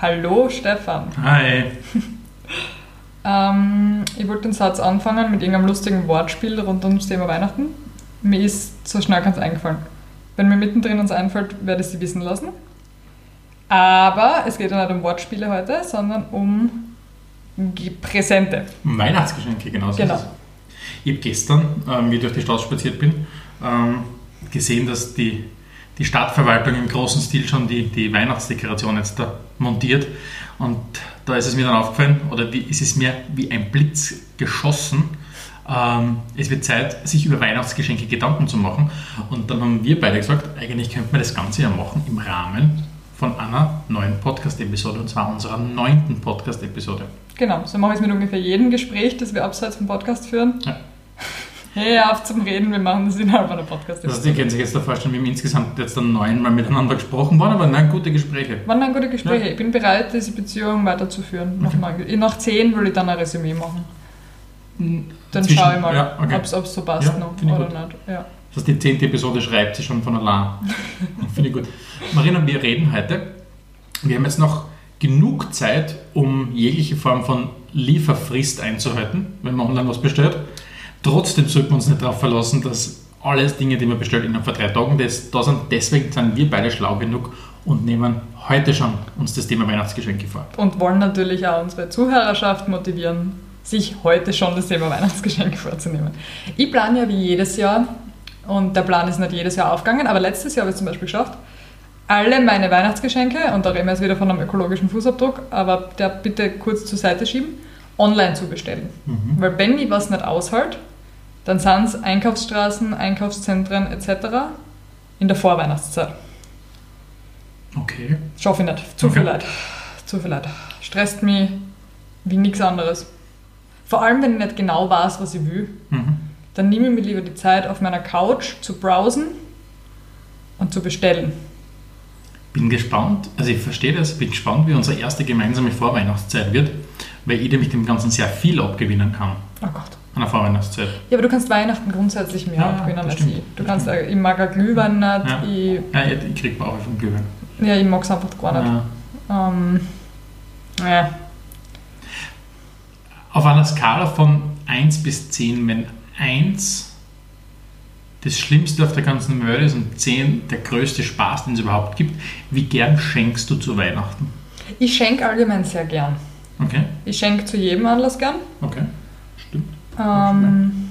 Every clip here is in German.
Hallo Stefan. Hi. Ähm, ich wollte den Satz anfangen mit irgendeinem lustigen Wortspiel rund um das Thema Weihnachten. Mir ist so schnell ganz eingefallen. Wenn mir mittendrin uns einfällt, werde ich sie wissen lassen. Aber es geht ja nicht um Wortspiele heute, sondern um Präsente. Weihnachtsgeschenke, genau so Genau. Ich habe gestern, ähm, wie ich durch die Stadt spaziert bin, ähm, gesehen, dass die, die Stadtverwaltung im großen Stil schon die, die Weihnachtsdekoration jetzt da montiert. Und da ist es mir dann aufgefallen, oder wie, es ist mir wie ein Blitz geschossen. Ähm, es wird Zeit, sich über Weihnachtsgeschenke Gedanken zu machen. Und dann haben wir beide gesagt, eigentlich könnte man das Ganze ja machen im Rahmen von einer neuen Podcast-Episode, und zwar unserer neunten Podcast-Episode. Genau, so mache ich es mit ungefähr jedem Gespräch, das wir abseits vom Podcast führen. Ja. Hey, auf zum Reden, wir machen das innerhalb einer podcast Das heißt, ihr könnt sich jetzt da vorstellen, wir haben insgesamt jetzt dann neunmal miteinander gesprochen worden, aber nein, gute Gespräche. Waren dann gute Gespräche. Ich bin bereit, diese Beziehung weiterzuführen. Nach, neun- nach zehn will ich dann ein Resümee machen. Dann Zwischen- schaue ich mal, ja, okay. ob es so passt Ja, noch oder gut. nicht. Ja. Das heißt, die zehnte Episode schreibt sie schon von allein. Finde ich gut. Marina, wir reden heute. Wir haben jetzt noch genug Zeit, um jegliche Form von Lieferfrist einzuhalten, wenn man online was bestellt. Trotzdem sollten wir uns nicht darauf verlassen, dass alles Dinge, die man bestellt, innerhalb von drei Tagen das, da sind. Deswegen sind wir beide schlau genug und nehmen heute schon uns das Thema Weihnachtsgeschenke vor. Und wollen natürlich auch unsere Zuhörerschaft motivieren, sich heute schon das Thema Weihnachtsgeschenke vorzunehmen. Ich plane ja wie jedes Jahr, und der Plan ist nicht jedes Jahr aufgegangen, aber letztes Jahr habe ich es zum Beispiel geschafft, alle meine Weihnachtsgeschenke, und da reden wir jetzt wieder von einem ökologischen Fußabdruck, aber der bitte kurz zur Seite schieben, online zu bestellen. Weil wenn ich was nicht aushält, dann sind es Einkaufsstraßen, Einkaufszentren etc. in der Vorweihnachtszeit. Okay. Schaffe ich nicht. Zu Okay. viel Leid. Zu viel Leid. Stresst mich wie nichts anderes. Vor allem, wenn ich nicht genau weiß, was ich will, Mhm. dann nehme ich mir lieber die Zeit, auf meiner Couch zu browsen und zu bestellen. Bin gespannt, also ich verstehe das, bin gespannt, wie unsere erste gemeinsame Vorweihnachtszeit wird, weil ich nämlich dem Ganzen sehr viel abgewinnen kann Oh Gott. An der Vorweihnachtszeit. Ja, aber du kannst Weihnachten grundsätzlich mehr Ja, abgewinnen als stimmt. ich. Du kannst, stimmt. ich mag auch Glühwein nicht. Ja. Ich, Ja, ich, kriege Bauch vom Glühwein. ja, ich mag es einfach gar nicht. Ja. Ähm, ja. Auf einer Skala von 1 bis 10, wenn 1 das Schlimmste auf der ganzen Welt ist und 10 der größte Spaß, den es überhaupt gibt, wie gern schenkst du zu Weihnachten? Ich schenke allgemein sehr gern. Okay, Ich schenke zu jedem Anlass gern. okay. Ähm,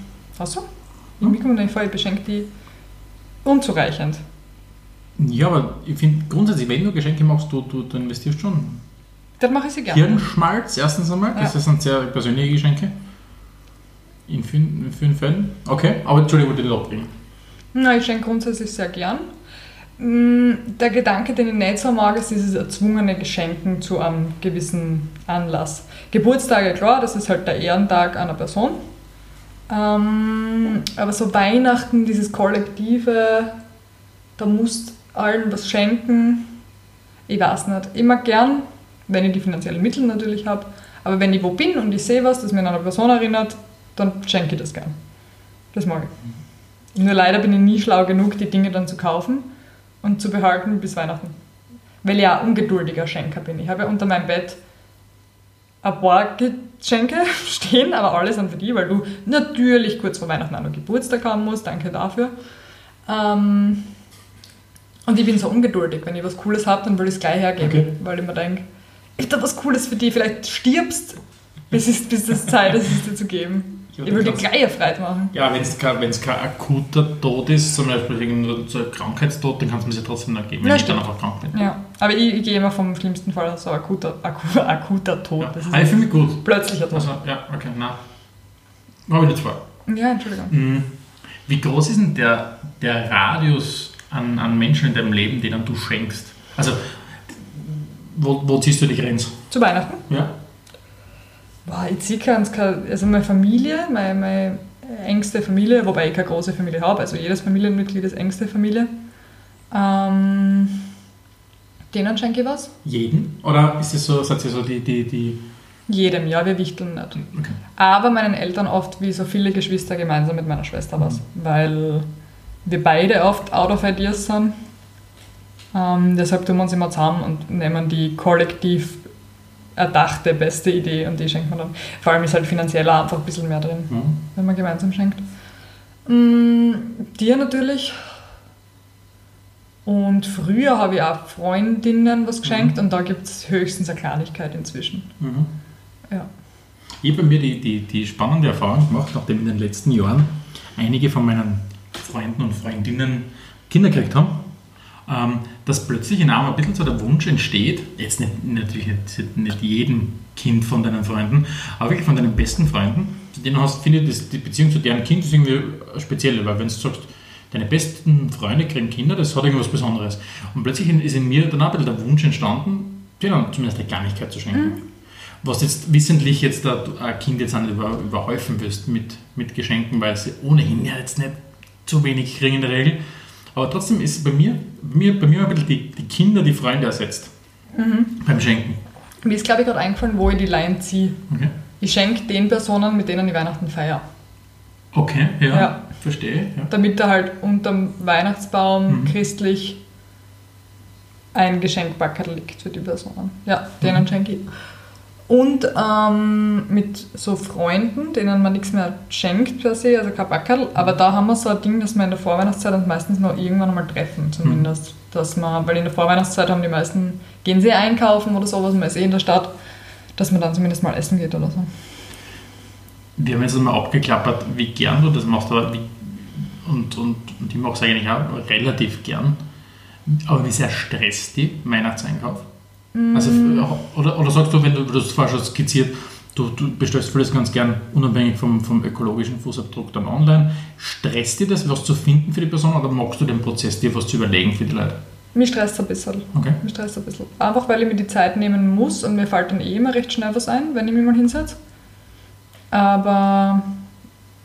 kommt mir nicht vor, ich beschenke die unzureichend. Ja, aber ich finde grundsätzlich, wenn du Geschenke machst, du, du, du investierst schon Das mache ich sehr gerne. Hirnschmalz erstens einmal, das Ja. sind sehr persönliche Geschenke. In vielen, vielen Fällen. Okay, aber Entschuldigung, ich wollte dich abbringen. Na, ich schenke grundsätzlich sehr gern. Mm, Der Gedanke, den ich nicht so mag, ist dieses erzwungene Geschenken zu einem gewissen Anlass. Geburtstage, klar, das ist halt der Ehrentag einer Person. Ähm, aber so Weihnachten, dieses Kollektive, da musst allen was schenken. Ich weiß nicht. Ich mag gern, wenn ich die finanziellen Mittel natürlich habe, aber wenn ich wo bin und ich sehe was, das mir an eine Person erinnert, dann schenke ich das gern. Das mag ich. Nur leider bin ich nie schlau genug, die Dinge dann zu kaufen und zu behalten bis Weihnachten. Weil ich ja ungeduldiger Schenker bin. Ich habe ja unter meinem Bett ein paar Geschenke stehen, aber alle sind für die, weil du natürlich kurz vor Weihnachten noch Geburtstag haben musst. Danke dafür. Ähm, und ich bin so ungeduldig. Wenn ich was Cooles habe, dann will ich es gleich hergeben, Okay. weil ich mir denke, ich habe da was Cooles für dich. Vielleicht stirbst, bis es, bis es Zeit ist, es dir zu geben. Ich will dir das- gleich eine Freude machen. Ja, wenn es kein, wenn's kein akuter Tod ist, zum Beispiel irgendein so ein Krankheitstod, dann kannst du mir ja trotzdem noch geben, wenn Ja, ich dann stimmt. einfach krank bin. Ja, aber ich, ich gehe immer vom schlimmsten Fall aus so akuter, aku, akuter Tod. Ja. Das ist Aber ich fühle mich gut. plötzlicher Tod. Also, ja, okay, nein. Habe ich nicht vor. Ja, Entschuldigung. Mhm. Wie groß ist denn der, der Radius an, an Menschen in deinem Leben, denen du schenkst? Also, wo, wo ziehst du die Grenze? Zu Weihnachten? Ja? Boah, ich ziehe ganz keine, also meine Familie, meine, meine engste Familie, wobei ich keine große Familie habe, also jedes Familienmitglied ist engste Familie. Ähm, denen schenke ich was? Jeden? Oder ist es so, seid ihr so die, die, die. Jedem, ja, wir wichteln nicht. Okay. Aber meinen Eltern oft wie so viele Geschwister gemeinsam mit meiner Schwester was, weil wir beide oft out of ideas sind Ähm, deshalb tun wir uns immer zusammen und nehmen die kollektiv erdachte beste Idee und die schenkt man dann. Vor allem ist halt finanziell auch einfach ein bisschen mehr drin, Mhm. wenn man gemeinsam schenkt. Mm, dir natürlich. Und früher habe ich auch Freundinnen was geschenkt und da gibt es höchstens eine Kleinigkeit inzwischen. Mhm. Ja. Ich habe bei mir die, die, die spannende Erfahrung gemacht, nachdem in den letzten Jahren einige von meinen Freunden und Freundinnen Kinder gekriegt haben, ähm, dass plötzlich in einem ein bisschen so der Wunsch entsteht, jetzt nicht, natürlich nicht, nicht jedem Kind von deinen Freunden, aber wirklich von deinen besten Freunden, zu denen hast, finde ich, die Beziehung zu deren Kind ist irgendwie speziell, weil wenn du sagst, deine besten Freunde kriegen Kinder, das hat irgendwas Besonderes. Und plötzlich ist in mir dann auch ein bisschen der Wunsch entstanden, denen zumindest eine Kleinigkeit zu schenken. Was jetzt wissentlich jetzt da ein Kind jetzt auch nicht über, überhäufen wirst mit, mit Geschenken, weil sie ohnehin ja jetzt nicht zu wenig kriegen in der Regel. Aber trotzdem ist bei mir, bei mir, bei mir ein bisschen die, die Kinder die Freunde ersetzt beim Schenken. Mir ist, glaube ich, gerade eingefallen, wo ich die Line ziehe. Okay, Ich schenke den Personen, mit denen ich Weihnachten feiere. okay ja, Ja. verstehe. Ja. Damit da halt unterm Weihnachtsbaum Mhm. christlich ein Geschenkbackerl liegt für die Personen. Ja, denen Mhm. schenke ich. Und ähm, mit so Freunden, denen man nichts mehr schenkt per se, also kein Backerl, aber da haben wir so ein Ding, dass wir in der Vorweihnachtszeit uns meistens noch irgendwann einmal treffen, zumindest. Dass man, weil in der Vorweihnachtszeit haben die meisten, gehen sie einkaufen oder sowas, man ist eh in der Stadt, dass man dann zumindest mal essen geht oder so. Wir haben jetzt einmal abgeklappert, wie gern du das machst, aber wie, und, und, und ich mache es eigentlich auch relativ gern. Aber wie sehr stresst die Weihnachtseinkauf? Also, oder, oder sagst du, wenn du, du hast vorher schon skizziert, du, du bestellst vieles ganz gern unabhängig vom, vom ökologischen Fußabdruck dann online. Stresst dir das, was zu finden für die Person oder magst du den Prozess, dir was zu überlegen für die Leute? Mich stresst ein bisschen. Okay. Mich stresst ein bisschen. Einfach weil ich mir die Zeit nehmen muss und mir fällt dann eh immer recht schnell was ein, wenn ich mich mal hinsetze. Aber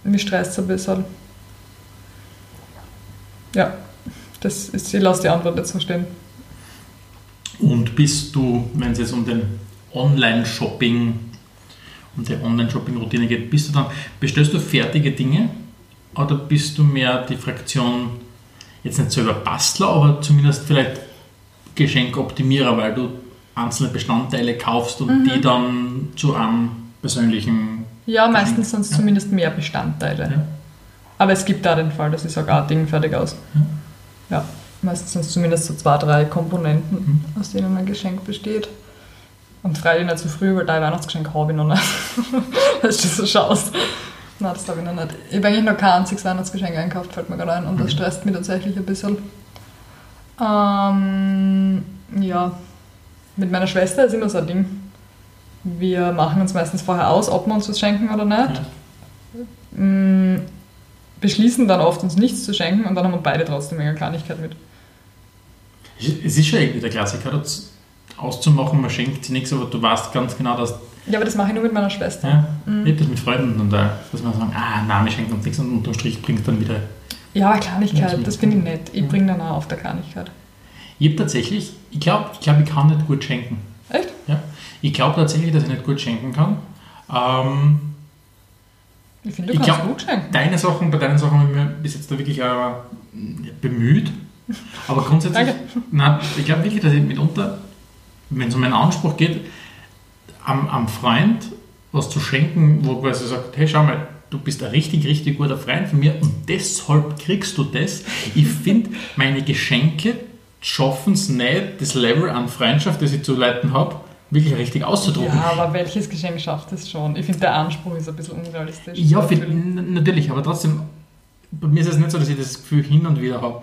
mich stresst ein bisschen. Ja, das ist, ich lasse die Antwort jetzt so stehen. Und bist du, wenn es jetzt um den Online-Shopping, um die Online-Shopping-Routine geht, bist du dann, bestellst du fertige Dinge oder bist du mehr die Fraktion, jetzt nicht selber Bastler, aber zumindest vielleicht Geschenkoptimierer, weil du einzelne Bestandteile kaufst und die dann zu einem persönlichen. Ja, meistens sind es Ja. zumindest mehr Bestandteile. Ja. Aber es gibt da den Fall, dass ich sage, ah, Ding fertig aus. Ja, meistens sind es zumindest so zwei, drei Komponenten, Mhm. aus denen ein Geschenk besteht. Und freilich nicht zu früh, weil dein Weihnachtsgeschenk habe ich noch nicht. Dass du so schaust. Nein, das habe ich noch nicht. Ich habe eigentlich noch kein einziges Weihnachtsgeschenk einkauft, fällt mir gerade ein. Und das Mhm. stresst mich tatsächlich ein bisschen. Ähm, ja, mit meiner Schwester ist immer so ein Ding. Wir machen uns meistens vorher aus, ob wir uns was schenken oder nicht. Mm, beschließen dann oft, uns nichts zu schenken und dann haben wir beide trotzdem eine Kleinigkeit mit. Es ist schon irgendwie der Klassiker, das auszumachen, man schenkt sich nichts, aber du weißt ganz genau, dass Ja, aber das mache ich nur mit meiner Schwester. Ja, Mhm. das mit Freunden und da, dass man sagen, ah, nein, wir schenken uns nichts und unterm Strich bringt dann wieder. Ja, eine Kleinigkeit, das finde ich nett. Ich bringe dann auch auf der Kleinigkeit. Ich habe tatsächlich, ich glaube, ich, glaub, ich kann nicht gut schenken. Echt? Ja? Ich glaube tatsächlich, dass ich nicht gut schenken kann. Ähm, Ich finde, du Ich kannst glaub- gut schenken. deine Sachen, bei deinen Sachen habe ich mir bis jetzt da wirklich äh, bemüht. Aber grundsätzlich, Danke. nein, ich glaube wirklich, dass ich mitunter, wenn es um einen Anspruch geht, am, am Freund was zu schenken, wo quasi sagt, hey, schau mal, du bist ein richtig, richtig guter Freund von mir und deshalb kriegst du das. Ich finde, meine Geschenke schaffen es nicht, das Level an Freundschaft, das ich zu leiten habe, wirklich richtig auszudrucken. Ja, aber welches Geschenk schafft es schon? Ich finde, der Anspruch ist ein bisschen unrealistisch. Ja, für, Natürlich. n- natürlich, aber trotzdem, bei mir ist es nicht so, dass ich das Gefühl hin und wieder habe.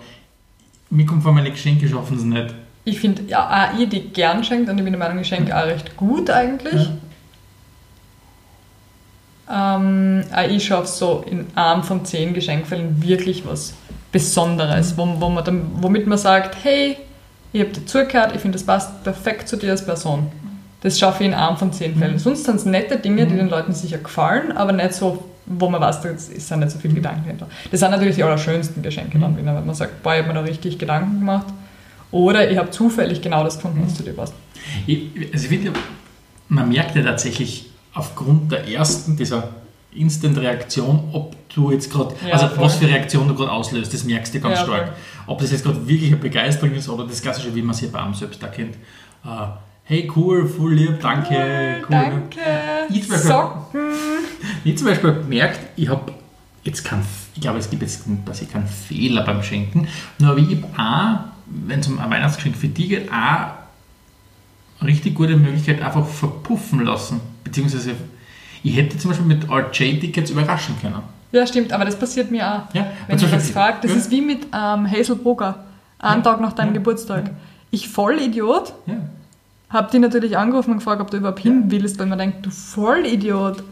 Mir kommt vor, meine Geschenke schaffen es nicht. Ich finde, ja, auch ich, die gern schenkt, und ich bin der Meinung, ich schenke auch recht gut eigentlich. Ähm, auch ich schaffe so in einem von zehn Geschenkfällen wirklich was Besonderes, wo, wo man dann, womit man sagt, hey, ich habe dir zugehört, ich finde, das passt perfekt zu dir als Person. Das schaffe ich in einem von zehn Fällen. Sonst sind es nette Dinge, die den Leuten sicher gefallen, aber nicht so, wo man weiß, da ist ja nicht so viel Gedanken hinter. Das sind natürlich die allerschönsten Geschenke dann wieder, wenn man sagt, boah, ich habe mir da richtig Gedanken gemacht. Oder ich habe zufällig genau das gefunden, was zu dir passt. Also ich finde, man merkt ja tatsächlich aufgrund der ersten, dieser Instant-Reaktion, ob du jetzt gerade, Ja, also voll. was für Reaktion du gerade auslöst, das merkst du ganz Ja, stark. voll. Ob das jetzt gerade wirklich eine Begeisterung ist oder das Klassische, wie man sich bei einem selbst erkennt. Äh, hey, cool, voll lieb, danke, cool. Danke. Ich zum Beispiel- Socken. Ich zum Beispiel gemerkt, ich habe jetzt keinen, ich glaube, es gibt jetzt quasi keinen Fehler beim Schenken, nur aber ich habe auch, wenn es um ein Weihnachtsgeschenk für die geht, auch eine richtig gute Möglichkeit einfach verpuffen lassen. Beziehungsweise, ich hätte zum Beispiel mit RJ-Tickets überraschen können. Ja, stimmt, aber das passiert mir auch. Ja, Wenn ich Beispiel- frage, das ja. ist wie mit ähm, Hazel Brugger, einen Ja. Tag nach deinem. Geburtstag. Ich Vollidiot, Ja. Hab die natürlich angerufen und gefragt, ob du überhaupt hin willst, weil man denkt, du Vollidiot,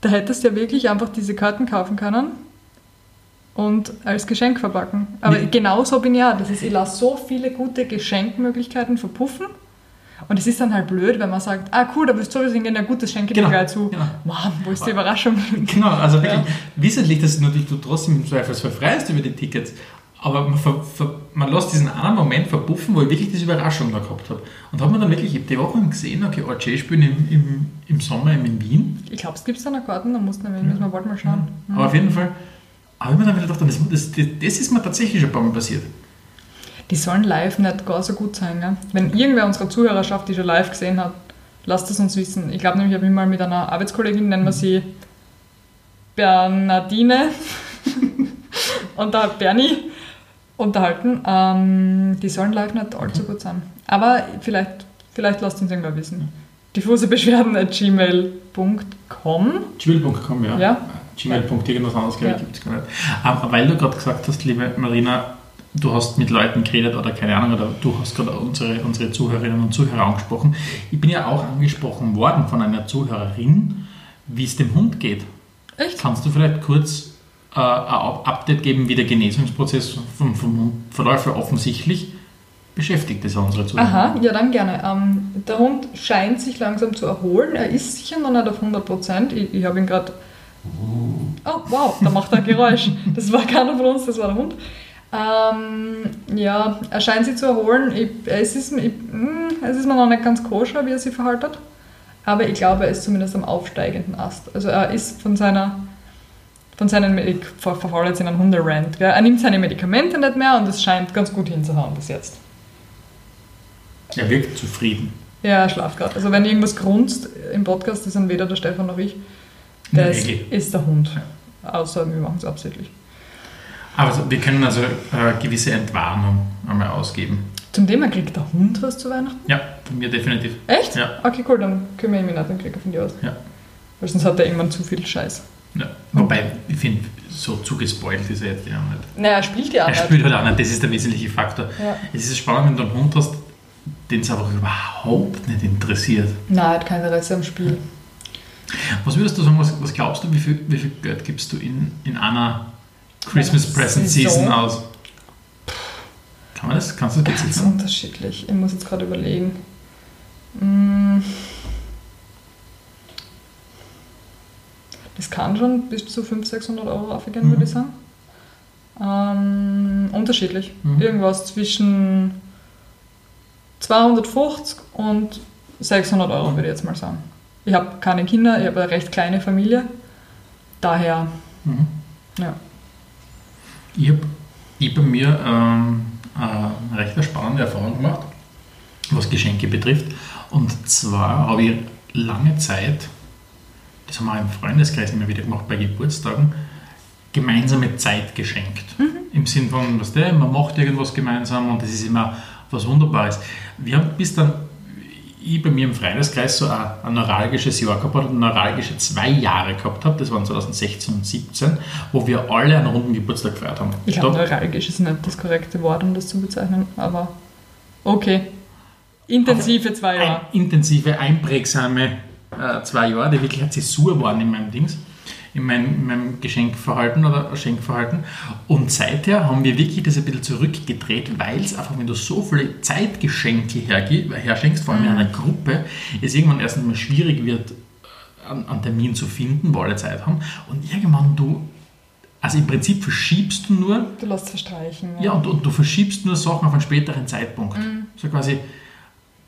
da hättest du ja wirklich einfach diese Karten kaufen können und als Geschenk verpacken. Aber Ja. genau so bin ich auch. Das ist, ich lasse so viele gute Geschenkmöglichkeiten verpuffen. Und es ist dann halt blöd, wenn man sagt, ah cool, da willst du sowieso hingehen, ja gut, das schenke ich Genau, dir gleich zu. genau. Mann, wo ist die Überraschung? Genau, also wirklich Ja. wissentlich, dass natürlich du trotzdem im Zweifelsfall freust über die Tickets, aber man, ver, ver, man lässt diesen einen Moment verpuffen, wo ich wirklich diese Überraschung da gehabt habe. Und habe mir dann wirklich, ich habe die Woche gesehen, okay, RJ spielen im, im, im Sommer in Wien, Ich glaube, es gibt da noch Karten, da muss man, müssen wir bald mal schauen. aber auf jeden Fall habe ich mir dann wieder gedacht, das, das, das, ist mir tatsächlich schon ein paar Mal passiert. Die sollen live nicht gar so gut sein. Gell? Wenn irgendwer unserer Zuhörerschaft die schon live gesehen hat, lasst es uns wissen. Ich glaube nämlich, ich habe mich mal mit einer Arbeitskollegin, nennen wir sie Bernardine und der Bernie unterhalten. Ähm, die sollen live nicht allzu gut sein. Aber vielleicht, vielleicht lasst uns irgendwer wissen. Diffuse Beschwerden at gmail.com. Gmail.com, ja. Ja. Gmail. irgendwas anderes, glaube ich, Ja. gibt es gar nicht. Aber weil du gerade gesagt hast, liebe Marina, du hast mit Leuten geredet oder keine Ahnung, oder du hast gerade unsere, unsere Zuhörerinnen und Zuhörer angesprochen. Ich bin ja auch angesprochen worden von einer Zuhörerin, wie es dem Hund geht. Echt? Kannst du vielleicht kurz äh, ein Up- Update geben, wie der Genesungsprozess vom, vom? Weil offensichtlich beschäftigt es ja unsere Zuhörer. Aha, ja dann gerne. Ähm, der Hund scheint sich langsam zu erholen. Er ist sicher noch nicht auf 100 Prozent. Ich, ich habe ihn gerade... Oh, wow, da macht er ein Geräusch. Das war keiner von uns, das war der Hund. Ähm, ja, er scheint sich zu erholen. Ich, es, ist, ich, mm, es ist mir noch nicht ganz koscher, wie er sich verhaltet. Aber ich glaube, er ist zumindest am aufsteigenden Ast. Also er ist von seiner... Von seinen, ich ver- verfalle jetzt in einen Hunderant. Gell? Er nimmt seine Medikamente nicht mehr und es scheint ganz gut hinzuhauen bis jetzt. Er wirkt zufrieden. Ja, er schlaft gerade. Also wenn irgendwas grunzt im Podcast, das sind weder der Stefan noch ich. Das Nee. ist der Hund. Außer wir machen es absichtlich. Aber wir können also äh, gewisse Entwarnung einmal ausgeben. Zum Thema kriegt der Hund was zu Weihnachten? Ja, von mir definitiv. Echt? Ja. Okay, cool, dann kümmere ich mich nicht, dann kriege ich von dir aus. Ja. Weil sonst hat er irgendwann zu viel Scheiß. Ja. Wobei, ich finde, so zugespoilt ist er jetzt ja nicht. Naja, er spielt ja auch Er nicht. spielt halt auch nicht, das ist der wesentliche Faktor. Ja. Es ist spannend, wenn du einen Hund hast, den es einfach überhaupt nicht interessiert. Nein, er hat kein Interesse am Spiel. Was würdest du sagen, was, was glaubst du, wie viel, wie viel Geld gibst du in, in einer Christmas Einer Present Saison? Season aus? Kann man das? Kannst du das Ganz beziffern? unterschiedlich. Ich muss jetzt gerade überlegen. Mm. Das kann schon bis zu 500, 600 Euro aufgehen, Mhm. würde ich sagen. Ähm, unterschiedlich. Mhm. Irgendwas zwischen 250 und 600 Euro, würde ich jetzt mal sagen. Ich habe keine Kinder, ich habe eine recht kleine Familie. Daher, Mhm. ja. Ich habe ich bei mir ähm, eine recht spannende Erfahrung gemacht, was Geschenke betrifft. Und zwar habe ich lange Zeit, das haben wir im Freundeskreis immer wieder gemacht bei Geburtstagen, gemeinsame Zeit geschenkt. Im Sinn von, was der, man macht irgendwas gemeinsam und das ist immer was Wunderbares. Wir haben bis dann, ich bei mir im Freundeskreis so ein, ein neuralgisches Jahr gehabt habe, neuralgische zwei Jahre gehabt habe, das waren 2016 und 2017, wo wir alle einen runden Geburtstag gefeiert haben. Ich glaube, neuralgisch ist nicht das korrekte Wort, um das zu bezeichnen, aber okay. Intensive zwei ein, Jahre. intensive, einprägsame äh, zwei Jahre, die wirklich eine Zäsur waren in meinem Dings, in meinem, in meinem Geschenkverhalten oder Schenkverhalten. Und seither haben wir wirklich das ein bisschen zurückgedreht, weil es einfach, wenn du so viele Zeitgeschenke herschenkst, vor allem in einer Gruppe, es irgendwann erst einmal schwierig wird, äh, einen, einen Termin zu finden, wo alle Zeit haben. Und irgendwann du, also im Prinzip verschiebst du nur Du lässt verstreichen. ja, und, und du verschiebst nur Sachen auf einen späteren Zeitpunkt. So quasi,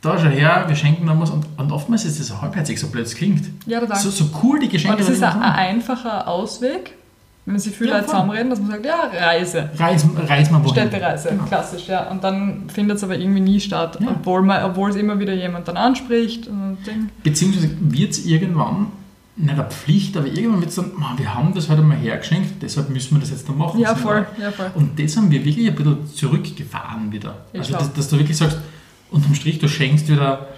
da schau her, wir schenken noch was. Und, und oftmals ist das so halbherzig, so blöd es klingt. Ja, total. So, so cool die Geschenke Und das ist ein, ein einfacher Ausweg, wenn sich viele Ja, Leute zusammenreden, dass man sagt, ja, Reise. Reis, reis mal wohin. Städtereise, Genau. klassisch, ja. Und dann findet es aber irgendwie nie statt, Ja. obwohl, man, obwohl es immer wieder jemand dann anspricht. Und Beziehungsweise wird es irgendwann, nicht eine Pflicht, aber irgendwann wird es dann, "Man, wir haben das heute mal hergeschenkt, deshalb müssen wir das jetzt dann machen. ja, voll, ja, voll. Und das haben wir wirklich ein bisschen zurückgefahren wieder. Ich also, dass, dass du wirklich sagst, unterm Strich, du schenkst wieder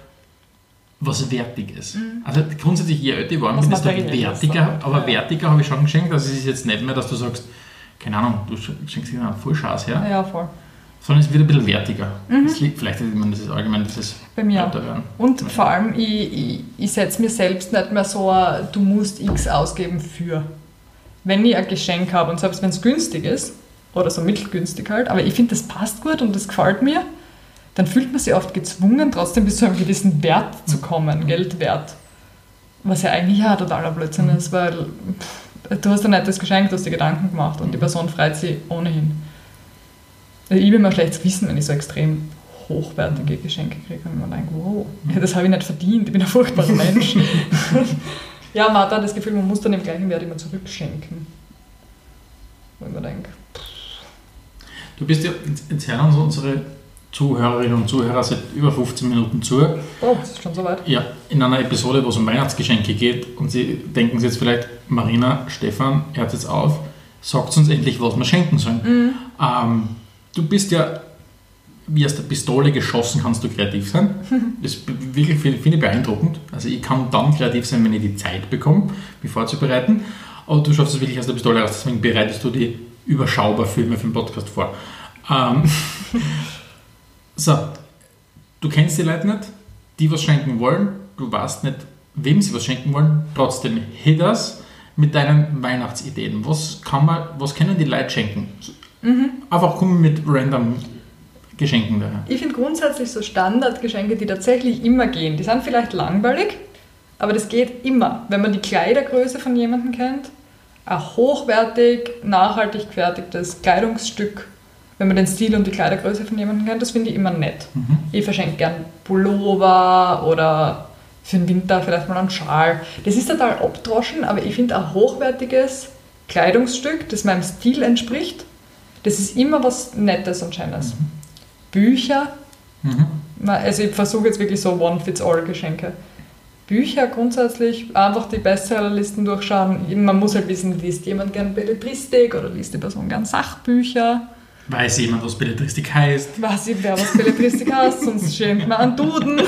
was Wertiges. Also grundsätzlich, je älter ich war, Mhm. Bin Materielles wertiger, aber Ja. wertiger habe ich schon geschenkt. Also es ist jetzt nicht mehr, dass du sagst, keine Ahnung, du schenkst dir einen Vollschaß her, Ja, voll. sondern es wird ein bisschen wertiger. Mhm. Das liegt vielleicht, ich meine, das ist allgemein, das ist Bei mir werden. Und vor allem, ich, ich, ich setze mir selbst nicht mehr so, ein, du musst X ausgeben für. Wenn ich ein Geschenk habe und selbst wenn es günstig ist, oder so mittelgünstig halt, aber ich finde, das passt gut und das gefällt mir, dann fühlt man sich oft gezwungen, trotzdem bis zu einem gewissen Wert zu kommen, Geldwert. Was ja eigentlich ja totaler Blödsinn ist, weil pff, du hast ein nettes Geschenk, du hast dir Gedanken gemacht und die Person freut sich ohnehin. Also ich bin mir schlechtes Gewissen, wenn ich so extrem hochwertige Geschenke kriege und mir denke, wow, ja, das habe ich nicht verdient, ich bin ein furchtbarer Mensch. ja, man hat dann das Gefühl, man muss dann im gleichen Wert immer zurückschenken. Wo ich mir denke, Du bist ja, jetzt- hören uns unsere Zuhörerinnen und Zuhörer seit über 15 Minuten zu. oh, das ist schon so weit. Ja, in einer Episode, wo es um Weihnachtsgeschenke geht und Sie denken sich jetzt vielleicht, Marina, Stefan, hört jetzt auf, sagt uns endlich, was wir schenken sollen. Ähm, du bist ja wie aus der Pistole geschossen kannst du kreativ sein. Das wirklich finde finde ich beeindruckend. Also ich kann dann kreativ sein, wenn ich die Zeit bekomme, mich vorzubereiten. Aber du schaffst es wirklich aus der Pistole raus, deswegen bereitest du die überschaubar Filme für den Podcast vor. Ähm, so, du kennst die Leute nicht, die was schenken wollen, du weißt nicht, wem sie was schenken wollen, trotzdem hit das mit deinen Weihnachtsideen. Was kann man, was können die Leute schenken? Einfach kommen mit random Geschenken daher. Ich finde grundsätzlich so Standardgeschenke, die tatsächlich immer gehen, die sind vielleicht langweilig, aber das geht immer. Wenn man die Kleidergröße von jemandem kennt, ein hochwertig, nachhaltig gefertigtes Kleidungsstück, wenn man den Stil und die Kleidergröße von jemandem kennt, das finde ich immer nett. Mhm. Ich verschenke gern Pullover oder für den Winter vielleicht mal einen Schal. Das ist total abdroschen, aber ich finde ein hochwertiges Kleidungsstück, das meinem Stil entspricht, das ist immer was Nettes und Schönes. Bücher, Mhm. also ich versuche jetzt wirklich so One-Fits-All-Geschenke. Bücher grundsätzlich, einfach die Bestsellerlisten durchschauen. Man muss halt wissen, liest jemand gern Belletristik oder liest die Person gern Sachbücher. Weiß jemand, was Belletristik heißt? Weiß ich, wer was Belletristik heißt, sonst schenkt man einen Duden.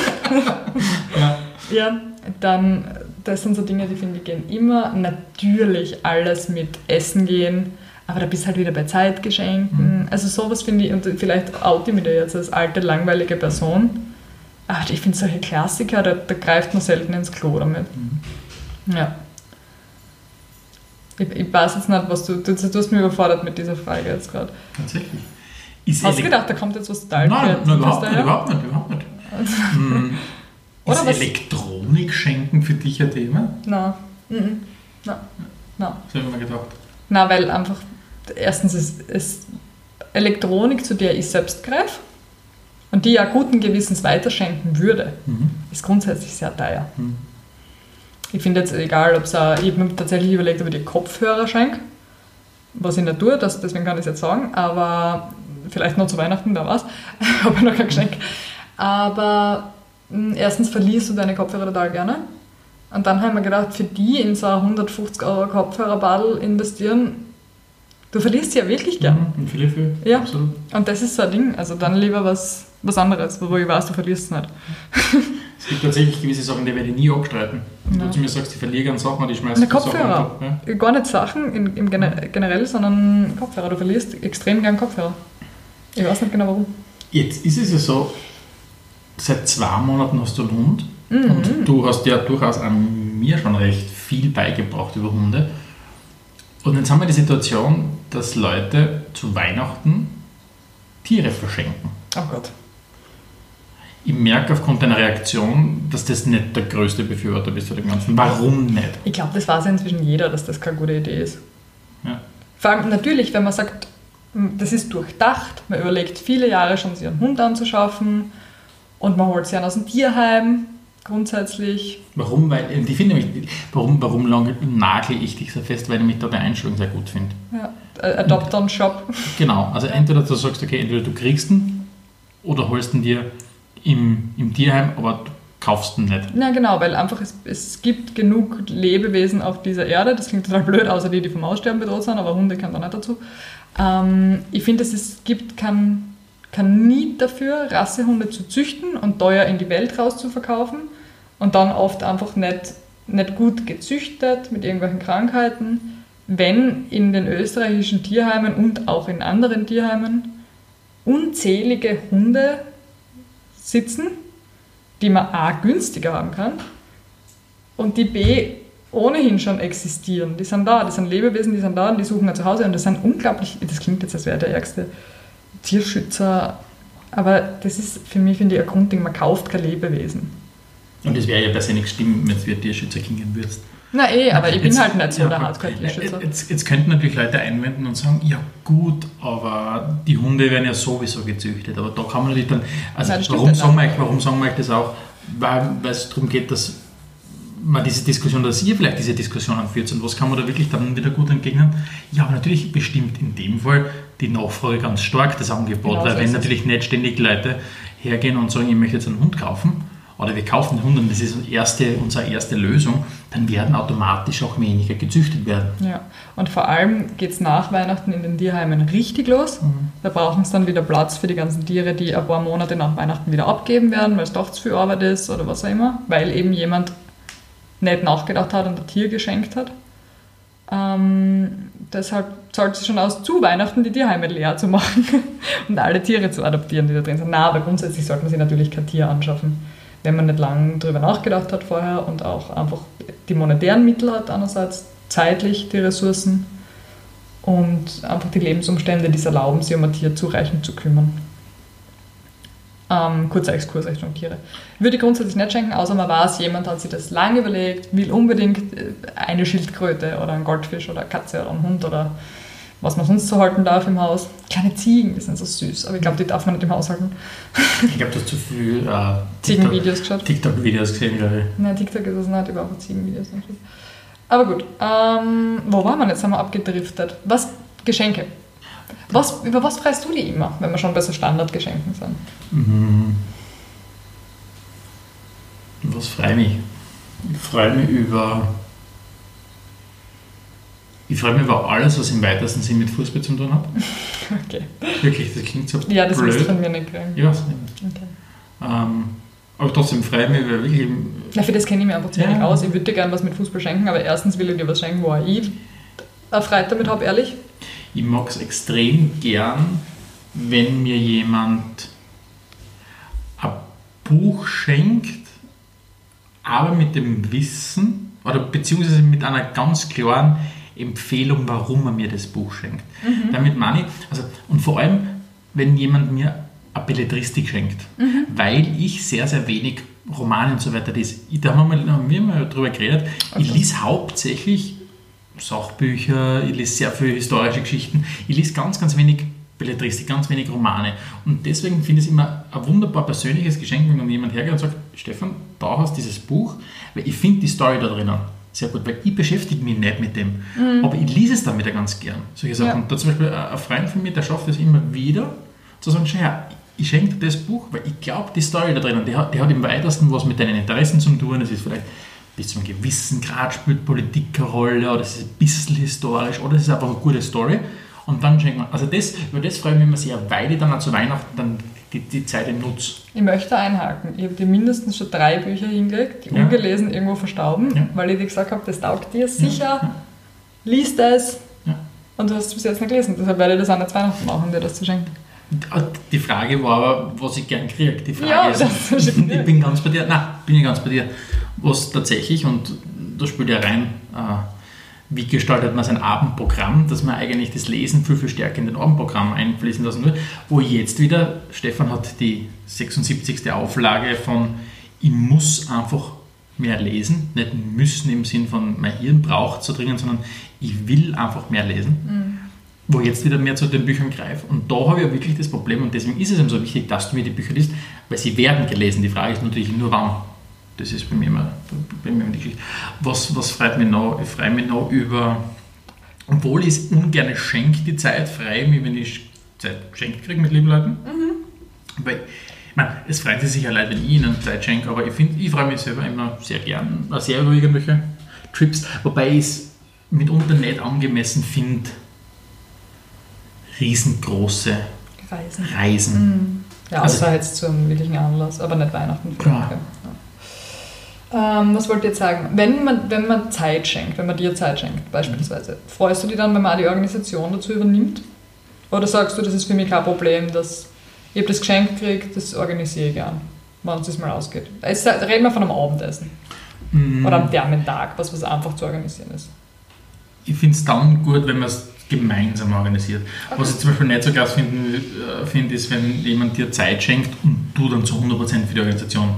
Ja. Ja, dann, das sind so Dinge, die finde ich gehen immer. Natürlich alles mit Essen gehen, aber da bist halt wieder bei Zeitgeschenken. Also sowas finde ich, und vielleicht oute ich mich da jetzt als alte, langweilige Person. Aber ich finde solche Klassiker, da, da greift man selten ins Klo damit. Ja. Ich, ich weiß jetzt nicht, was du, du, du hast mich überfordert mit dieser Frage jetzt gerade. Tatsächlich. Ist Hast du gedacht, da kommt jetzt was total Nein, nein, überhaupt nicht, überhaupt nicht, überhaupt nicht. Hm. Ist Elektronik schenken für dich ein Thema? Nein. Mhm. Nein. Nein. Das habe ich mir gedacht. Na, weil einfach, erstens ist es Elektronik, zu der ich selbst greife und die ja guten Gewissens weiterschenken würde, Mhm. ist grundsätzlich sehr teuer. Mhm. Ich finde jetzt egal, ob es ich habe mir tatsächlich überlegt, ob ich die Kopfhörer schenke, was ich nicht tue, das, deswegen kann ich es jetzt sagen, aber vielleicht noch zu Weihnachten, wer weiß, habe ich noch kein Geschenk. Aber mh, erstens verlierst du deine Kopfhörer total gerne. Und dann haben wir gedacht, für die in so ein 150 Euro Kopfhörerbadel investieren, du verlierst sie ja wirklich gern. Mhm. Und viele für? Ja. Absolut. Und das ist so ein Ding. Also dann lieber was, was anderes, wo ich weiß, du verlierst es nicht. Es gibt tatsächlich gewisse Sachen, die werde ich nie abstreiten. Wenn Ja. du zu mir sagst, ich verliere gerne Sachen, die du Sachen Kopfhörer. runter. Ja. Gar nicht Sachen in, im Gener generell, sondern Kopfhörer. Du verlierst extrem gern Kopfhörer. Ich weiß nicht genau warum. Jetzt ist es ja so, seit zwei Monaten hast du einen Hund Mhm. und du hast ja durchaus an mir schon recht viel beigebracht über Hunde. Und jetzt haben wir die Situation, dass Leute zu Weihnachten Tiere verschenken. Oh Gott. Ich merke aufgrund deiner Reaktion, dass das nicht der größte Befürworter bist für dem Ganzen. Warum nicht? Ich glaube, das weiß ja inzwischen jeder, dass das keine gute Idee ist. Ja. Vor allem natürlich, wenn man sagt, m, das ist durchdacht, man überlegt viele Jahre schon, sich einen Hund anzuschaffen Und man holt sie an aus dem Tierheim, grundsätzlich. Warum? Weil, ich finde nämlich, warum, warum nagel ich dich so fest? Weil ich mich da der Einstellung sehr gut finde. Ja, Adopt on Shop. Genau, also entweder du sagst, okay, entweder du kriegst ihn oder holst ihn dir im, im Tierheim, aber du kaufst ihn nicht. Ja, genau, weil einfach es, es gibt genug Lebewesen auf dieser Erde. Das klingt total blöd, außer die, die vom Aussterben bedroht sind, aber Hunde kann da nicht dazu. Ähm, ich finde, es gibt kein, kein Need dafür, Rassehunde zu züchten und teuer in die Welt rauszuverkaufen und dann oft einfach nicht, nicht gut gezüchtet mit irgendwelchen Krankheiten, wenn in den österreichischen Tierheimen und auch in anderen Tierheimen unzählige Hunde sitzen, die man A günstiger haben kann und die B ohnehin schon existieren. Die sind da, die sind Lebewesen, die sind da und die suchen ein Zuhause und das sind unglaublich, das klingt jetzt, als wäre der ärgste Tierschützer, aber das ist für mich, finde ich, ein Grundding, man kauft kein Lebewesen. Und das wäre ja per se nicht stimmen, wenn du Tierschützer klingen würdest. Na eh, aber ich bin Jetzt- halt nicht so ja, der Hardcore-Tierschützer. Jetzt, jetzt könnten natürlich Leute einwenden und sagen, ja gut, aber die Hunde werden ja sowieso gezüchtet. Aber da kann man natürlich dann, also Nein, warum, sagen wir, euch- warum sagen wir das auch? Weil, weil es darum geht, dass man diese Diskussion, dass ihr vielleicht diese Diskussion anführt und was kann man da wirklich dann wieder gut entgegnen? Ja, aber natürlich bestimmt in dem Fall die Nachfrage ganz stark das Angebot, Genau weil so wenn es. natürlich nicht ständig Leute hergehen und sagen, ich möchte jetzt einen Hund kaufen, oder wir kaufen den Hund und das ist erste, unsere erste Lösung, dann werden automatisch auch weniger gezüchtet werden. Ja, und vor allem geht es nach Weihnachten in den Tierheimen richtig los. Mhm. Da brauchen sie dann wieder Platz für die ganzen Tiere, die ein paar Monate nach Weihnachten wieder abgeben werden, weil es doch zu viel Arbeit ist oder was auch immer, weil eben jemand nicht nachgedacht hat und ein Tier geschenkt hat. Ähm, deshalb zahlt es schon aus, zu Weihnachten die Tierheime leer zu machen und alle Tiere zu adoptieren, die da drin sind. Na, aber grundsätzlich sollte man sich natürlich kein Tier anschaffen, wenn man nicht lange darüber nachgedacht hat vorher und auch einfach die monetären Mittel hat einerseits, zeitlich die Ressourcen und einfach die Lebensumstände, die es erlauben, sich um ein Tier zureichend zu kümmern. Ähm, kurzer Exkurs Richtung Tiere. Würde ich grundsätzlich nicht schenken, außer man weiß, jemand hat sich das lange überlegt, will unbedingt äh, eine Schildkröte oder einen Goldfisch oder eine Katze oder einen Hund oder was man sonst so halten darf im Haus. Kleine Ziegen, die sind so süß, aber ich glaube, die darf man nicht im Haus halten. Ich glaube, du hast zu viel äh, Ziegenvideos geschaut. TikTok-Videos gesehen, glaube ich. Nein, TikTok ist es nicht, ich habe auch Ziegenvideos angeschaut. Aber gut, ähm, wo waren wir jetzt? Haben wir abgedriftet. Was? Geschenke. Was, über was freust du dich immer, wenn wir schon bei so Standardgeschenken sind? Mhm. Was freue mich? Ich freue mich über. Ich freue mich über alles, was im weitesten Sinn mit Fußball zu tun hat. Okay. Wirklich, das klingt so Ja, das blöd. von mir nicht kriegen. Ich weiß nicht. Okay. Ähm, aber trotzdem freue ich mich über wirklich. Na, für das kenne ich mich einfach zu Ja. aus. Ich würde dir gerne was mit Fußball schenken, aber erstens will ich dir was schenken, wo ich Freude damit habe, ehrlich. Ich mag es extrem gern, wenn mir jemand ein Buch schenkt, aber mit dem Wissen oder beziehungsweise mit einer ganz klaren Empfehlung, warum er mir das Buch schenkt. Damit meine ich, also, und vor allem, wenn jemand mir eine Belletristik schenkt, weil ich sehr, sehr wenig Romane und so weiter lese. Ich, da haben wir, mal- haben wir mal drüber geredet. Ich Okay. lese hauptsächlich Sachbücher, ich lese sehr viele historische Geschichten. Ich lese ganz, ganz wenig Belletristik, ganz wenig Romane. Und deswegen finde ich es immer ein wunderbar persönliches Geschenk, wenn dann jemand hergeht und sagt, Stefan, da hast du dieses Buch, weil ich finde die Story da drinnen sehr gut, weil ich beschäftige mich nicht mit dem. Aber ich lese es dann wieder ganz gern. Solche Sachen. Ja. Und da zum Beispiel ein Freund von mir, der schafft es immer wieder, zu sagen, schau her, ich schenke dir das Buch, weil ich glaube, die Story da drinnen, die hat, die hat im weitesten was mit deinen Interessen zu tun. Es ist vielleicht bis zu einem gewissen Grad spielt Politik eine Rolle oder es ist ein bisschen historisch oder es ist einfach eine gute Story. Und dann schenkt man, also das, über das freue ich mich immer sehr, weil ich dann auch zu Weihnachten dann die, die Zeit im Nutz. Ich möchte einhaken. Ich habe dir mindestens schon drei Bücher hingelegt, die Ja. ungelesen irgendwo verstauben, Ja. weil ich dir gesagt habe, das taugt dir sicher, lies das. Ja. Und du hast es bis jetzt nicht gelesen. Deshalb werde ich das auch nicht Weihnachten machen, dir das zu schenken. Die Frage war aber, was ich gern kriege. Die Frage Ja, ist, ich bin ganz bei dir, nein, bin ich ganz bei dir. Was tatsächlich, und da spielt ja rein, äh, wie gestaltet man sein Abendprogramm, dass man eigentlich das Lesen viel, viel stärker in den Abendprogramm einfließen lassen will. Wo jetzt wieder, Stefan hat die 76. Auflage von ich muss einfach mehr lesen, nicht müssen im Sinn von mein Hirn braucht so dringend, sondern ich will einfach mehr lesen. wo ich jetzt wieder mehr zu den Büchern greife. Und da habe ich ja wirklich das Problem, und deswegen ist es eben so wichtig, dass du mir die Bücher liest, weil sie werden gelesen. Die Frage ist natürlich nur wann. Das ist bei mir immer, bei mir immer die Geschichte. Was, was freut mich noch? Ich freue mich noch über, obwohl ich es ungern schenke, die Zeit, freue ich mich, wenn ich Zeit geschenkt kriege mit lieben Leuten. Mhm. Weil, ich meine, es freut sich sicher leid, wenn ich ihnen Zeit schenke, aber ich, find, ich freue mich selber immer sehr gern, sehr über irgendwelche Trips, wobei ich es mitunter nicht angemessen finde, riesengroße Reisen. Reisen. Mhm. Ja, Also- außer jetzt zum wirklichen Anlass, aber nicht Weihnachten. Okay. Ja. Ähm, was wollt ihr jetzt sagen? Wenn man, wenn man Zeit schenkt, wenn man dir Zeit schenkt, beispielsweise, freust du dich dann, wenn man die Organisation dazu übernimmt? Oder sagst du, das ist für mich kein Problem, dass ich hab das Geschenk gekriegt, das organisiere ich gern, wenn es mal ausgeht? Jetzt reden wir von einem Abendessen Mhm. oder am Thermentag, was, was einfach zu organisieren ist. Ich finde es dann gut, wenn man es gemeinsam organisiert. Was ich zum Beispiel nicht so krass finde, äh, finde, ist, wenn jemand dir Zeit schenkt und du dann zu 100% für die Organisation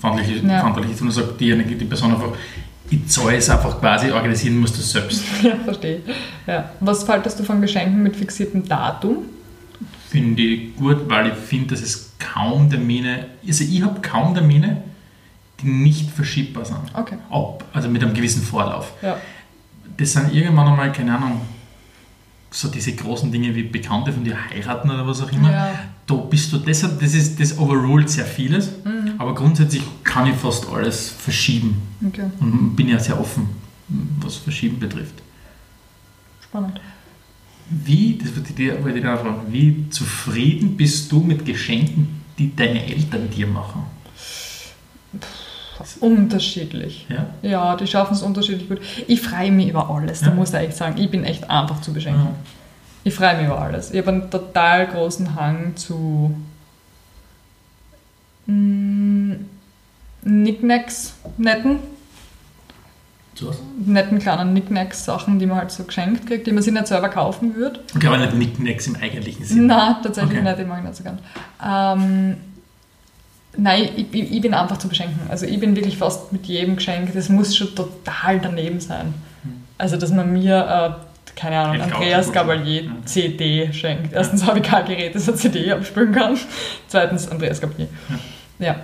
verantwortlich Ja. verantwortlich ist und sagst, diejenige, die Person einfach, ich zahle es einfach quasi, organisieren musst du es selbst. ja, verstehe. Ja. Was haltest du von Geschenken mit fixiertem Datum? Finde ich gut, weil ich finde, dass es kaum Termine, also ich habe kaum Termine, die nicht verschiebbar sind. Okay. Ab, also mit einem gewissen Vorlauf. Ja. Das sind irgendwann einmal, keine Ahnung, so diese großen Dinge wie Bekannte von dir heiraten oder was auch immer. Ja. Da bist du, deshalb, das, ist, das overruled sehr vieles, aber grundsätzlich kann ich fast alles verschieben Okay. und bin ja sehr offen, was Verschieben betrifft. Spannend. Wie, das wollte ich dir, wollte ich dir auch fragen, wie zufrieden bist du mit Geschenken, die deine Eltern dir machen? Unterschiedlich. Ja? Ja, die schaffen es unterschiedlich gut. Ich freue mich über alles, da Ja. muss ich echt sagen. Ich bin echt einfach zu beschenken. Ja. Ich freue mich über alles. Ich habe einen total großen Hang zu mm, Knickknacks, netten, So netten kleinen Knickknacks, Sachen, die man halt so geschenkt kriegt, die man sich nicht selber kaufen würde. Okay, aber nicht Nicknacks im eigentlichen Sinn. Nein, tatsächlich Okay. nicht, die mag ich nicht so gern. Ähm, nein, ich, ich, ich bin einfach zu beschenken. Also ich bin wirklich fast mit jedem Geschenk, das muss schon total daneben sein. Also dass man mir, äh, keine Ahnung, Andreas. Gabalier Ja. CD schenkt. Erstens habe ich kein Gerät, das eine CD abspielen kann. Zweitens Andreas Gabalier. Ja.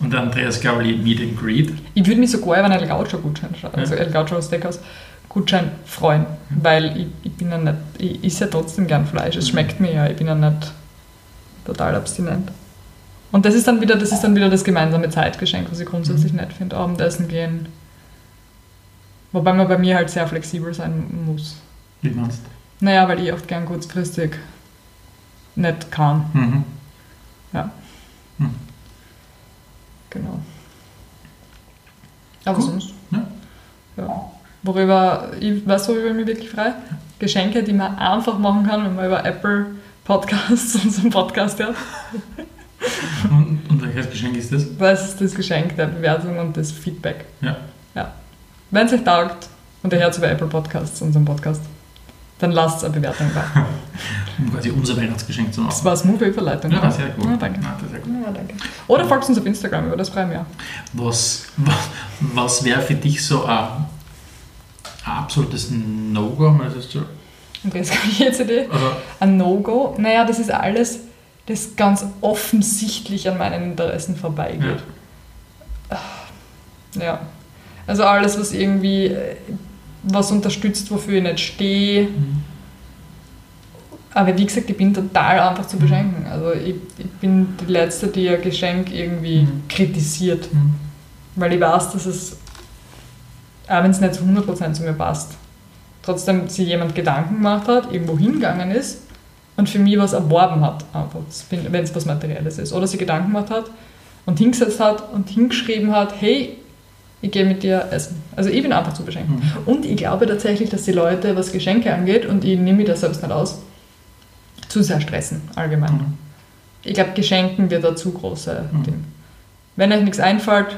Und der Andreas Gavali Meet and Greet. Ich würde mich sogar über einen El Gaucho Gutschein, also El Gaucho Steakhouse Gutschein freuen, weil ich, ich bin ja nicht, ich esse ja trotzdem gern Fleisch, es schmeckt mir ja, ich bin ja nicht total abstinent. Und das ist dann wieder, das ist dann wieder das gemeinsame Zeitgeschenk, was ich grundsätzlich nett finde, Abendessen gehen. Wobei man bei mir halt sehr flexibel sein muss. Wie meinst Naja, weil ich oft gern kurzfristig nicht kann. du? Mhm. Ja. Hm. Genau. Aber Gut. sonst. Ja. Ja. Worüber, ich weiß, worüber ich mich wirklich freue? Geschenke, die man einfach machen kann, wenn man über Apple Podcasts unseren Podcast hört. Und, und welches Geschenk ist das? Das ist das Geschenk der Bewertung und das Feedback. Ja. Ja. Wenn es euch taugt und ihr hört über Apple Podcasts, unseren Podcast, dann lasst eine Bewertung da. Um quasi unser Weihnachtsgeschenk zu Das machen. war eine smooth Überleitung. Ja, oder? sehr gut. Ja, danke. Ja, das ist sehr gut. Ja, danke. Oder folgt uns auf Instagram, über das freuen wir. Was, was, was wäre für dich so ein, ein absolutes No-Go? Mal das so- Andreas Gabalier CD. Also, Ein No-Go? Naja, das ist alles, das ganz offensichtlich an meinen Interessen vorbeigeht. Ja. Also alles, was irgendwie äh, was unterstützt, wofür ich nicht stehe. Mhm. Aber wie gesagt, ich bin total einfach zu beschenken. Also ich, ich bin die Letzte, die ein Geschenk irgendwie Mhm. kritisiert. Mhm. Weil ich weiß, dass es, auch wenn es nicht zu 100% zu mir passt, trotzdem sich jemand Gedanken gemacht hat, irgendwo hingegangen ist und für mich was erworben hat, einfach, wenn es was Materielles ist. Oder sich Gedanken gemacht hat und hingesetzt hat und hingeschrieben hat, hey, ich gehe mit dir essen. Also ich bin einfach zu beschenken. Mhm. Und ich glaube tatsächlich, dass die Leute, was Geschenke angeht, und ich nehme mich das selbst nicht aus, zu sehr stressen, allgemein. Mhm. Ich glaube, Geschenken wird ein zu große Mhm. Ding. Wenn euch nichts einfällt,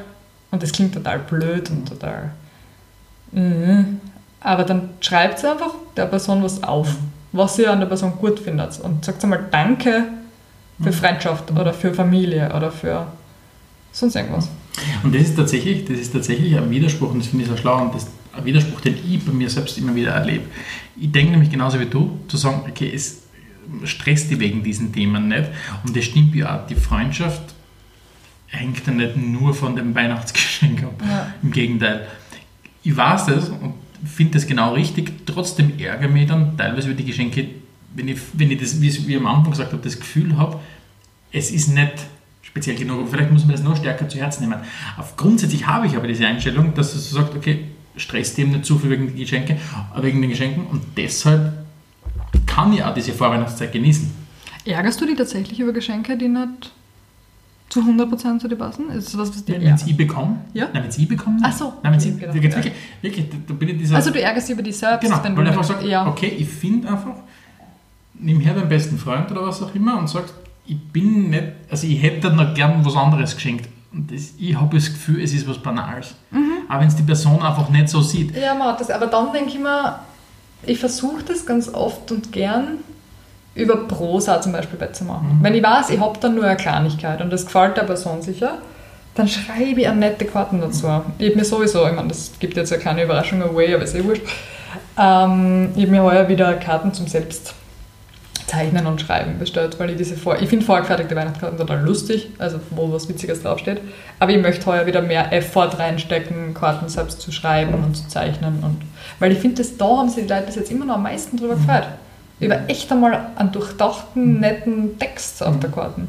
und das klingt total blöd und total. Mhm, aber dann schreibt einfach der Person was auf, was ihr an der Person gut findet. Und sagt einmal Danke für Mhm. Freundschaft oder für Familie oder für sonst irgendwas. Und das ist tatsächlich, das ist tatsächlich ein Widerspruch, und das finde ich so schlau, und das ein Widerspruch, den ich bei mir selbst immer wieder erlebe. Ich denke nämlich genauso wie du, zu sagen, okay, es stresst dich wegen diesen Themen nicht. Und das stimmt ja auch, die Freundschaft hängt ja nicht nur von dem Weihnachtsgeschenk ab. Ja. Im Gegenteil. Ich weiß das und finde das genau richtig. Trotzdem ärgere mich dann teilweise über die Geschenke, wenn ich, wenn ich das, wie ich am Anfang gesagt habe, das Gefühl habe, es ist nicht speziell genug. Vielleicht muss man das noch stärker zu Herzen nehmen. Auf, grundsätzlich habe ich aber diese Einstellung, dass es so sagt, okay, stresst dem nicht zu viel wegen, den Geschenke, wegen den Geschenken und deshalb kann ich auch diese Vorweihnachtszeit genießen. Ärgerst du dich tatsächlich über Geschenke, die nicht zu 100% zu dir passen? Ist das was, was dir Wenn es ich bekomme, Ja? nein, wenn es ich bekomme, Ach so. nein, wenn ich, genau. wirklich, Ja. wirklich, da bin ich dieser, Also du ärgerst dich über dich selbst, genau, wenn weil du ich einfach nicht- sage, ja. okay, ich finde einfach, nimm her deinen besten Freund oder was auch immer und sagst, ich bin nicht, also ich hätte noch gern was anderes geschenkt. Und das, ich habe das Gefühl, es ist was Banales. Mhm. Aber wenn es die Person einfach nicht so sieht. Ja, man hat das, aber dann denke ich mir, ich versuche das ganz oft und gern über Prosa zum Beispiel wettzumachen. Wenn ich weiß, ich habe dann nur eine Kleinigkeit und das gefällt der Person sicher, dann schreibe ich eine nette Karten dazu. Ich habe mir sowieso, ich meine, das gibt jetzt eine kleine Überraschung away, aber ist eh wurscht. Ähm, ich habe mir heuer wieder Karten zum Selbstzeichnen und Schreiben bestellt, weil ich diese vor ich finde vorgefertigte Weihnachtskarten total lustig, also wo was Witziges draufsteht. Aber ich möchte heuer wieder mehr Effort reinstecken, Karten selbst zu schreiben und zu zeichnen. Und, weil ich finde, das da haben sich die Leute bis jetzt immer noch am meisten drüber gefreut. Über echt einmal einen durchdachten, netten Text auf der Karten.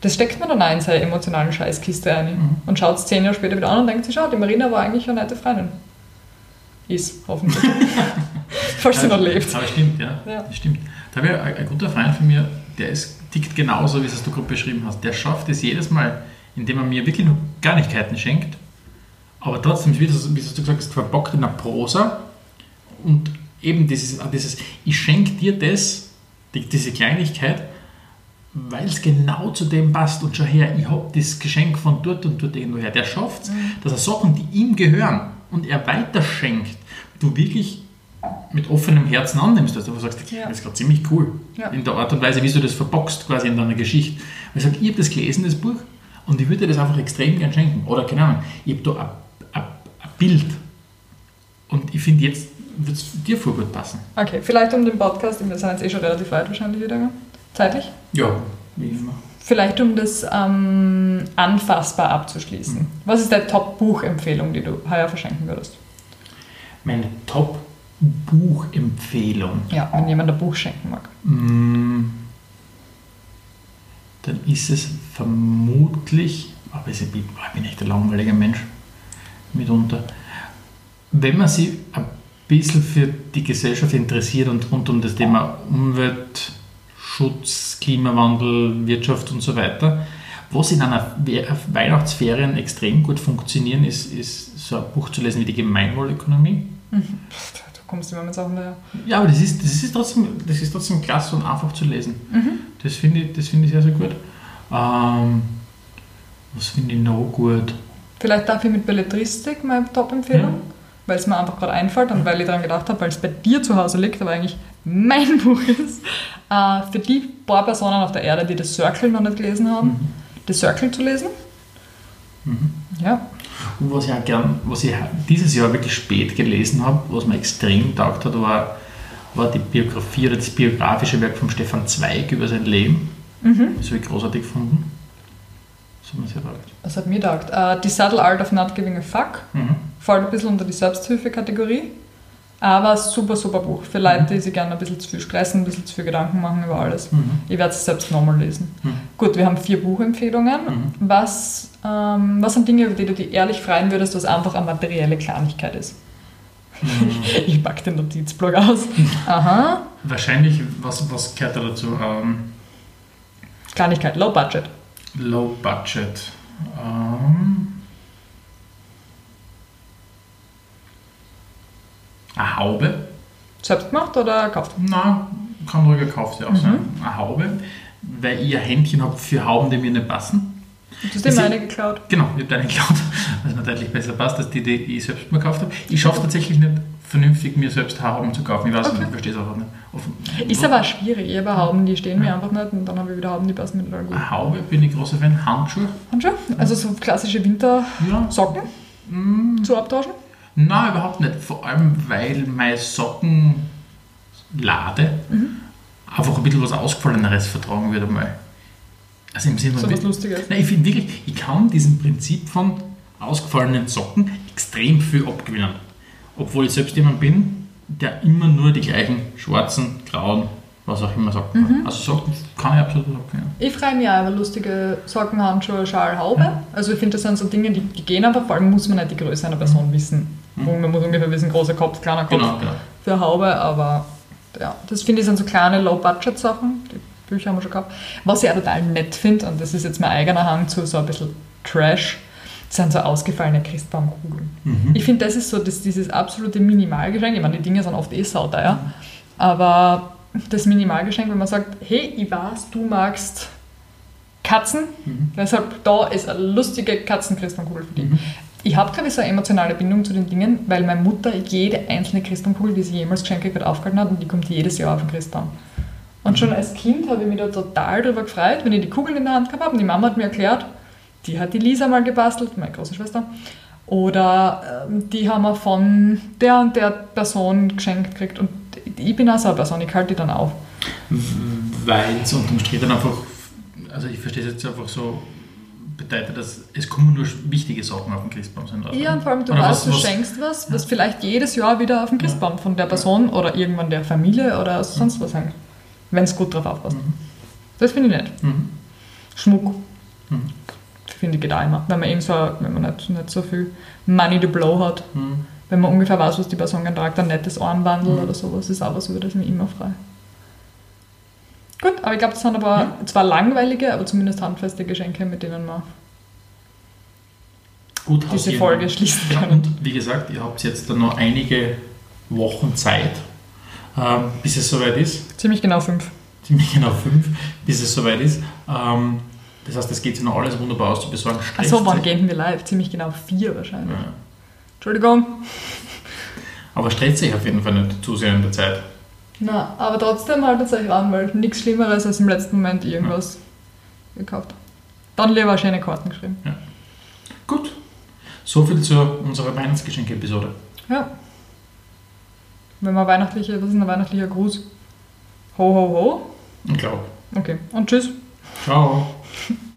Das steckt man dann auch in seine emotionalen Scheißkiste ein Mhm. und schaut es zehn Jahre später wieder an und denkt sich, schau, die Marina war eigentlich eine nette Freundin. Ist, hoffentlich. Falls sie noch lebt. Aber stimmt, ja. Ja. Das stimmt. Da habe ich ein, ein guter Freund von mir, der ist, tickt genauso, wie es du gerade beschrieben hast. Der schafft es jedes Mal, indem er mir wirklich nur Kleinigkeiten schenkt, aber trotzdem, wie du, wie du gesagt hast, verbockt in einer Prosa und eben dieses, dieses ich schenke dir das, die, diese Kleinigkeit, weil es genau zu dem passt und schau her, ich habe das Geschenk von dort und dort irgendwo her. Der schafft es, dass er Sachen, die ihm gehören und er weiterschenkt, du wirklich mit offenem Herzen annimmst, dass du sagst, Ja. das ist gerade ziemlich cool. Ja. In der Art und Weise, wie du das verboxt quasi in deiner Geschichte. Weil ich sage, ich habe das gelesen, das Buch, und ich würde dir das einfach extrem gern schenken. Oder keine Ahnung, ich habe da ein, Bild und ich finde, jetzt wird es dir voll gut passen. Okay, vielleicht um den Podcast, wir sind jetzt eh schon relativ weit wahrscheinlich wieder, zeitlich. Ja, wie immer. Vielleicht um das ähm, anfassbar abzuschließen. Was ist deine Top-Buchempfehlung, die du heuer verschenken würdest? Meine Top-Buchempfehlung. Ja, wenn jemand ein Buch schenken mag. Mm, Dann ist es vermutlich, aber ich bin ich bin echt ein langweiliger Mensch mitunter. Wenn man sich ein bisschen für die Gesellschaft interessiert und rund um das Thema Umweltschutz, Klimawandel, Wirtschaft und so weiter, was in einer We- Weihnachtsferien extrem gut funktionieren, ist, ist so ein Buch zu lesen wie die Gemeinwohlökonomie. Pff, Du kommst immer mit Sachen daher. Ja, aber das ist, das ist, trotzdem, das ist trotzdem klasse und einfach zu lesen. Das finde ich, das finde ich sehr, sehr gut. Ähm, was finde ich noch gut? Vielleicht dafür mit Belletristik meine Top-Empfehlung, Ja. weil es mir einfach gerade einfällt und weil ich daran gedacht habe, weil es bei dir zu Hause liegt, aber eigentlich mein Buch ist. Äh, für die paar Personen auf der Erde, die das Circle noch nicht gelesen haben, das Circle zu lesen. Mhm. Ja, Und was ich auch gern, was ich dieses Jahr wirklich spät gelesen habe, was mir extrem taugt hat, war, war die Biografie oder das biografische Werk von Stefan Zweig über sein Leben. Das habe ich großartig gefunden. Das hat mir sehr taugt. das hat mir gedacht. Äh, die Subtle Art of Not Giving a Fuck Mhm. fällt ein bisschen unter die Selbsthilfe-Kategorie. Aber super, super Buch. Für Leute, die sich gerne ein bisschen zu viel stressen, ein bisschen zu viel Gedanken machen über alles. Mhm. Ich werde es selbst nochmal lesen. Mhm. Gut, wir haben vier Buchempfehlungen. Mhm. Was, ähm, was sind Dinge, über die du dich ehrlich freuen würdest, was einfach eine materielle Kleinigkeit ist? Ich pack den Notizblock aus. Aha. Wahrscheinlich, was, was gehört da dazu? Ähm, Kleinigkeit, Low Budget. Low Budget. Ähm, eine Haube. Selbst gemacht oder gekauft? Na, kann ruhig gekauft ja auch sein. Eine Haube, weil ich ein Händchen habe für Hauben, die mir nicht passen. Du hast dir meine geklaut. Genau, ich habe deine geklaut, was mir deutlich besser passt, als die, die ich selbst mir gekauft habe. Ich schaffe tatsächlich nicht vernünftig mir selbst Haarhauben zu kaufen. Ich weiß Okay. nicht, ich verstehe es einfach nicht. Auf- Ist aber schwierig. Ich habe Hauben, die stehen mir einfach nicht und dann habe ich wieder Hauben, die passen mir total gut. Haube bin ich großer Fan. Handschuhe? Handschuhe? Also so klassische Wintersocken Ja. Mm, zu abtauschen? Nein, überhaupt nicht. Vor allem, weil meine Sockenlade Mhm. einfach ein bisschen was Ausgefalleneres vertragen würde mal. Also im Sinne So von... was Lustiges. Nein, ich finde wirklich, ich kann diesem Prinzip von ausgefallenen Socken extrem viel abgewinnen. Obwohl ich selbst jemand bin, der immer nur die gleichen schwarzen, grauen, was auch immer Socken Mhm. hat. Also Socken kann ich absolut abgewinnen. Ich freue mich auch über lustige Socken, Handschuhe, Schal, Haube. Also ich finde, das sind so Dinge, die, die gehen einfach, vor allem muss man nicht die Größe einer Person wissen. Mhm. Man muss ungefähr wissen, großer Kopf, kleiner Kopf Genau, genau. für Haube, aber ja, das finde ich sind so kleine Low-Budget-Sachen. Die Bücher haben wir schon gehabt. Was ich auch total nett finde, und das ist jetzt mein eigener Hang zu so ein bisschen Trash, sind so ausgefallene Christbaumkugeln. Mhm. Ich finde, das ist so das, dieses absolute Minimalgeschenk. Ich meine, die Dinge sind oft eh sauteuer, aber das Minimalgeschenk, wenn man sagt, hey, ich weiß, du magst Katzen, Mhm. deshalb da ist eine lustige Katzen-Christbaumkugel für dich. Mhm. Ich habe, ich, so eine emotionale Bindung zu den Dingen, weil meine Mutter jede einzelne Christbaumkugel, die sie jemals geschenkt hat, aufgehalten hat und die kommt jedes Jahr auf den Christbaum. Und schon als Kind habe ich mich da total drüber gefreut, wenn ich die Kugeln in der Hand gehabt habe und die Mama hat mir erklärt, die hat die Lisa mal gebastelt, meine große Schwester. Oder ähm, die haben wir von der und der Person geschenkt gekriegt. Und ich bin auch so eine Person, ich halte die dann auf. Weil es unterm Strich dann einfach, also ich verstehe es jetzt einfach so, bedeutet, dass es kommen nur wichtige Sachen auf den Christbaum sind. oder? Ja, und vor allem, du Oder weißt, was- du was- schenkst was, was vielleicht jedes Jahr wieder auf den Christbaum von der Person oder irgendwann der Familie oder sonst was hängt. Wenn es gut drauf aufpasst. Mhm. Das finde ich nett. Mhm. Schmuck. Mhm. Finde ich geht auch immer. Wenn man eben so, wenn man nicht, nicht so viel Money to blow hat, Mhm. wenn man ungefähr weiß, was die Person gerne tragt, ein nettes Armbandel Mhm. oder sowas, ist auch was, über das ich mich immer frei. Gut, aber ich glaube, das sind aber zwar langweilige, aber zumindest handfeste Geschenke, mit denen man Gut diese. Folge schließen Ja, kann. und wie gesagt, ihr habt jetzt dann noch einige Wochen Zeit, ähm, bis es soweit ist. Ziemlich genau fünf. Ziemlich genau fünf, bis es soweit ist. Ähm, das heißt, es geht sich noch alles wunderbar aus zu besorgen. Achso, wann gehen wir live? Ziemlich genau vier wahrscheinlich. Ja. Entschuldigung. Aber stresst sich auf jeden Fall nicht zu sehr in der Zeit. Na, aber trotzdem haltet euch ran, weil nichts Schlimmeres als im letzten Moment irgendwas gekauft. Dann lieber schöne Karten geschrieben. Gut, soviel zu unserer Weihnachtsgeschenke-Episode. Ja. Wenn man weihnachtliche, was ist ein weihnachtlicher Gruß? Ho, ho, ho. Ich glaube. Okay. Und tschüss. Ciao.